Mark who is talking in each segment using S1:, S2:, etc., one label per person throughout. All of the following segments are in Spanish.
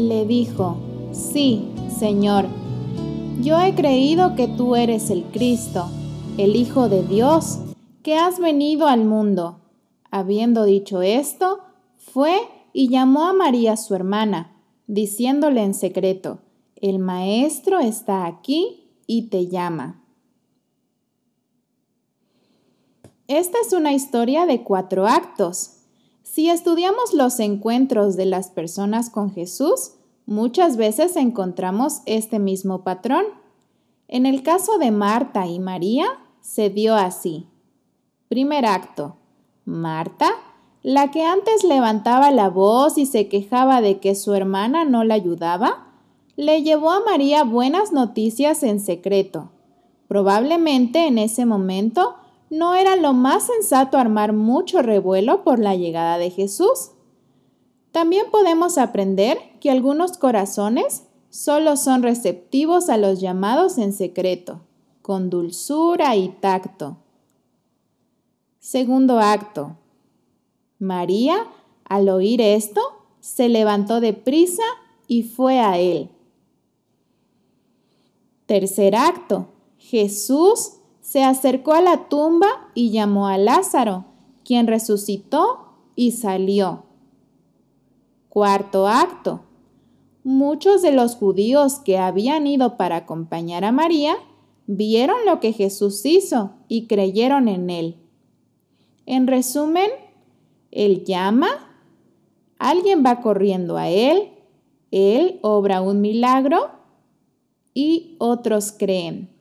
S1: le dijo, Sí, Señor, yo he creído que tú eres el Cristo, el Hijo de Dios, que has venido al mundo. Habiendo dicho esto, fue y llamó a María su hermana, diciéndole en secreto, El Maestro está aquí y te llama. Esta es una historia de cuatro actos. Si estudiamos los encuentros de las personas con Jesús, muchas veces encontramos este mismo patrón. En el caso de Marta y María, se dio así. Primer acto. Marta, la que antes levantaba la voz y se quejaba de que su hermana no la ayudaba, le llevó a María buenas noticias en secreto. Probablemente en ese momento no era lo más sensato armar mucho revuelo por la llegada de Jesús. También podemos aprender que algunos corazones solo son receptivos a los llamados en secreto, con dulzura y tacto. Segundo acto. María, al oír esto, se levantó de prisa y fue a él. Tercer acto. Jesús se acercó a la tumba y llamó a Lázaro, quien resucitó y salió. Cuarto acto. Muchos de los judíos que habían ido para acompañar a María vieron lo que Jesús hizo y creyeron en él. En resumen, él llama, alguien va corriendo a él, él obra un milagro y otros creen.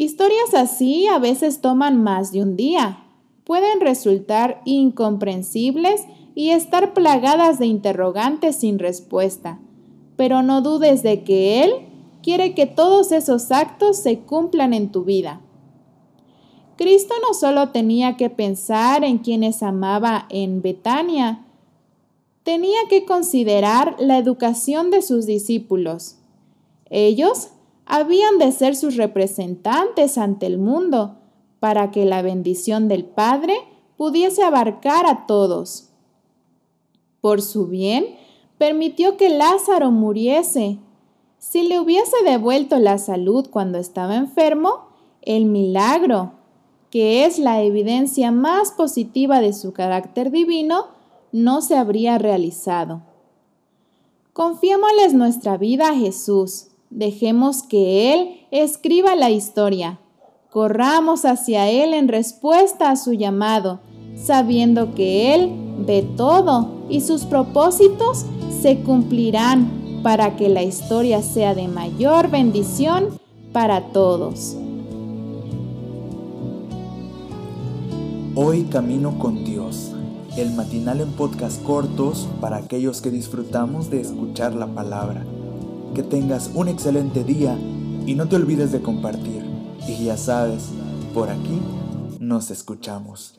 S1: Historias así a veces toman más de un día. Pueden resultar incomprensibles y estar plagadas de interrogantes sin respuesta. Pero no dudes de que Él quiere que todos esos actos se cumplan en tu vida. Cristo no solo tenía que pensar en quienes amaba en Betania, tenía que considerar la educación de sus discípulos. Ellos habían de ser sus representantes ante el mundo, para que la bendición del Padre pudiese abarcar a todos. Por su bien, permitió que Lázaro muriese. Si le hubiese devuelto la salud cuando estaba enfermo, el milagro, que es la evidencia más positiva de su carácter divino, no se habría realizado. Confiémosles nuestra vida a Jesús Dejemos que Él escriba la historia. Corramos hacia Él en respuesta a su llamado, sabiendo que Él ve todo y sus propósitos se cumplirán para que la historia sea de mayor bendición para todos.
S2: Hoy camino con Dios, el matinal en podcast cortos para aquellos que disfrutamos de escuchar la palabra que tengas un excelente día y no te olvides de compartir. Y ya sabes, por aquí nos escuchamos.